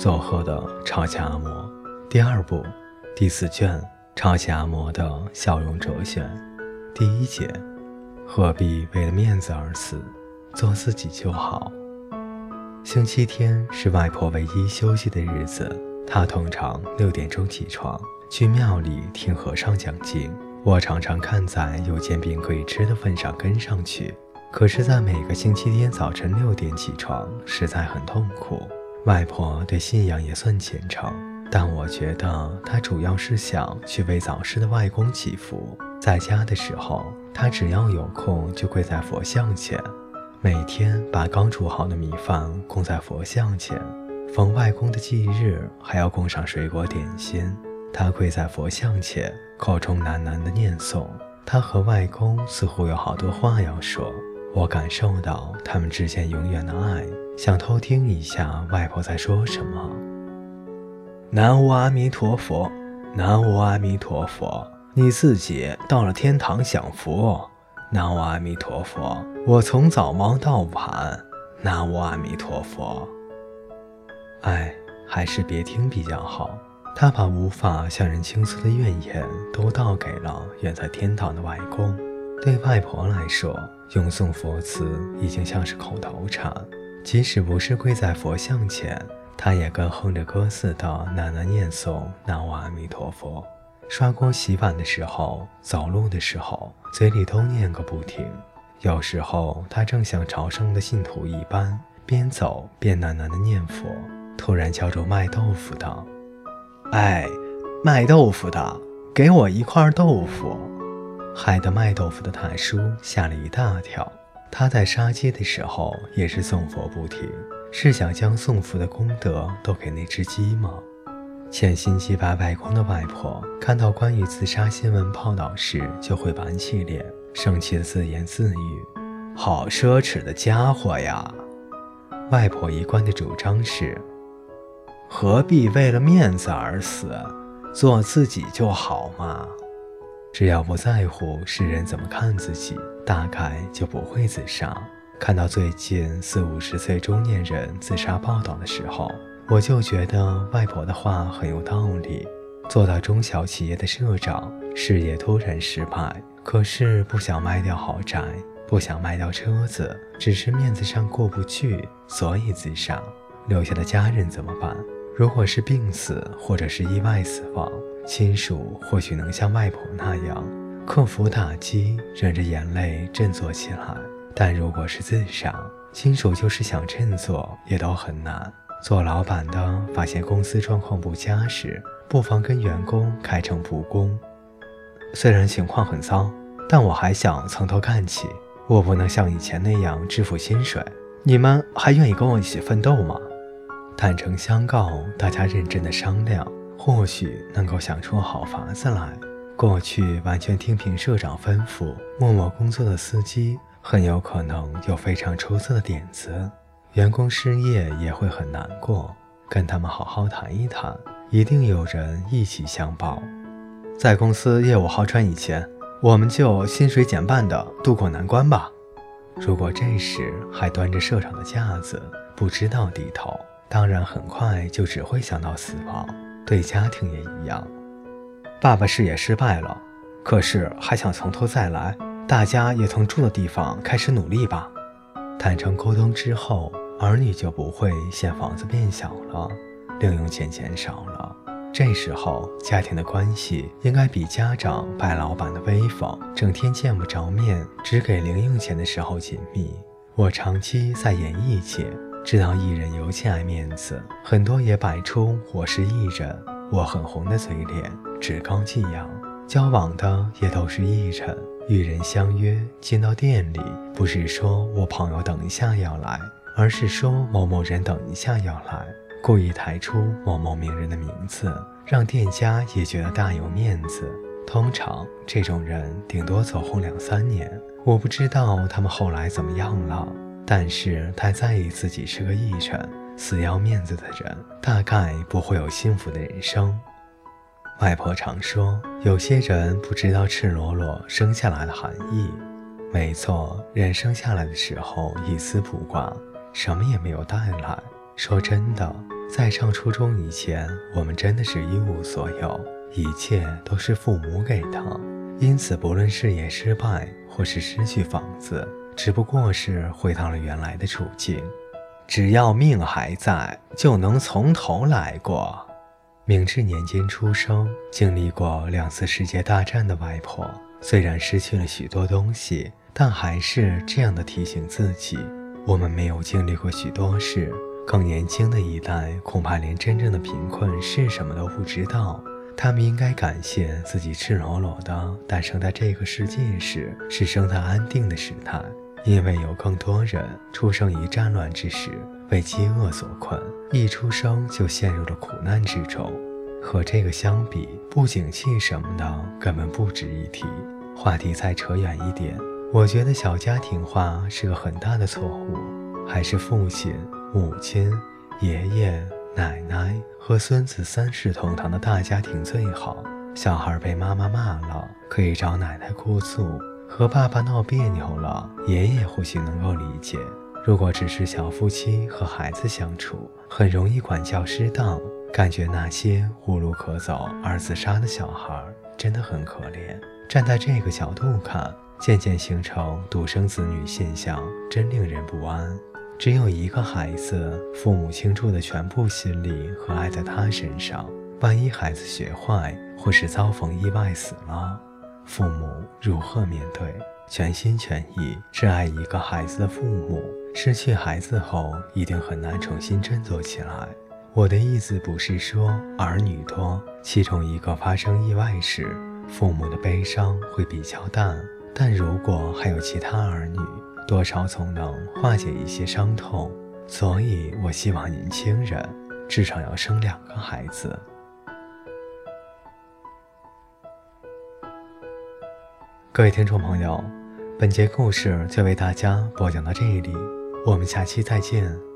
佐贺的超级阿嬷，第二部，第四卷，超级阿嬷的笑容哲学，第一节，何必为了面子而死？做自己就好。星期天是外婆唯一休息的日子，她通常六点钟起床，去庙里听和尚讲经。我常常看在有煎饼可以吃的份上跟上去。可是，在每个星期天早晨六点起床，实在很痛苦。外婆对信仰也算虔诚，但我觉得她主要是想去为早逝的外公祈福。在家的时候，她只要有空就跪在佛像前，每天把刚煮好的米饭供在佛像前。逢外公的忌日，还要供上水果点心。她跪在佛像前，口中喃喃地念诵。她和外公似乎有好多话要说，我感受到他们之间永远的爱。想偷听一下外婆在说什么。南无阿弥陀佛，南无阿弥陀佛，你自己到了天堂享福。南无阿弥陀佛，我从早忙到晚。南无阿弥陀佛。哎，还是别听比较好。他把无法向人倾诉的怨言都倒给了远在天堂的外公。对外婆来说，咏诵佛词已经像是口头禅。即使不是跪在佛像前，他也跟哼着歌似的喃喃念诵“南无阿弥陀佛”。刷锅洗碗的时候，走路的时候，嘴里都念个不停。有时候，他正像朝圣的信徒一般，边走边喃喃的念佛。突然叫住卖豆腐的：“哎，卖豆腐的，给我一块豆腐！”害得卖豆腐的大叔吓了一大跳。他在杀鸡的时候也是诵佛不停，是想将送佛的功德都给那只鸡吗？潜心祭拜外公的外婆看到关于自杀新闻报道时，就会板起脸，生气的自言自语：“好奢侈的家伙呀！”外婆一贯的主张是：“何必为了面子而死？做自己就好嘛。”只要不在乎世人怎么看自己，大概就不会自杀。看到最近四五十岁中年人自杀报道的时候，我就觉得外婆的话很有道理。做到中小企业的社长，事业突然失败，可是不想卖掉豪宅，不想卖掉车子，只是面子上过不去，所以自杀。留下的家人怎么办？如果是病死或者是意外死亡？亲属或许能像外婆那样克服打击，忍着眼泪振作起来，但如果是自杀，亲属就是想振作也都很难。做老板的发现公司状况不佳时，不妨跟员工开诚布公。虽然情况很糟，但我还想从头干起。我不能像以前那样支付薪水，你们还愿意跟我一起奋斗吗？坦诚相告，大家认真的商量。或许能够想出好法子来。过去完全听凭社长吩咐、默默工作的司机，很有可能有非常出色的点子。员工失业也会很难过，跟他们好好谈一谈，一定有人一起相报。在公司业务好转以前，我们就薪水减半的渡过难关吧。如果这时还端着社长的架子，不知道低头，当然很快就只会想到死亡。对家庭也一样，爸爸事业失败了，可是还想从头再来。大家也从住的地方开始努力吧。坦诚沟通之后，儿女就不会嫌房子变小了，零用钱减少了。这时候，家庭的关系应该比家长拜老板的威风，整天见不着面，只给零用钱的时候紧密。我长期在演艺界。知道艺人尤其爱面子，很多也摆出我是艺人，我很红的嘴脸，趾高气扬。交往的也都是艺人，与人相约进到店里，不是说我朋友等一下要来，而是说某某人等一下要来，故意抬出某某名人的名字，让店家也觉得大有面子。通常这种人顶多走红两三年，我不知道他们后来怎么样了。但是太在意自己是个艺人，死要面子的人，大概不会有幸福的人生。外婆常说，有些人不知道赤裸裸生下来的含义。没错，人生下来的时候一丝不挂，什么也没有带来。说真的，在上初中以前，我们真的是一无所有，一切都是父母给的。因此，不论事业失败或是失去房子，只不过是回到了原来的处境。只要命还在，就能从头来过。明治年间出生、经历过两次世界大战的外婆，虽然失去了许多东西，但还是这样的提醒自己：我们没有经历过许多事。更年轻的一代恐怕连真正的贫困是什么都不知道。他们应该感谢自己赤裸裸的诞生在这个世界时是生在安定的时代，因为有更多人出生于战乱之时。被饥饿所困，一出生就陷入了苦难之中。和这个相比，不景气什么的根本不值一提。话题再扯远一点，我觉得小家庭化是个很大的错误，还是父亲、母亲、爷爷、奶奶和孙子三世同堂的大家庭最好。小孩被妈妈骂了，可以找奶奶哭诉；和爸爸闹别扭了，爷爷或许能够理解。如果只是小夫妻和孩子相处，很容易管教失当，感觉那些无路可走而自杀的小孩真的很可怜。站在这个角度看，渐渐形成独生子女现象，真令人不安。只有一个孩子，父母倾注的全部心力和爱在他身上，万一孩子学坏或是遭逢意外死了，父母如何面对？全心全意挚爱一个孩子的父母，失去孩子后一定很难重新振作起来。我的意思不是说儿女多，其中一个发生意外时，父母的悲伤会比较淡。但如果还有其他儿女，多少总能化解一些伤痛。所以我希望年轻人至少要生两个孩子。各位听众朋友。本节故事就为大家播讲到这里，我们下期再见。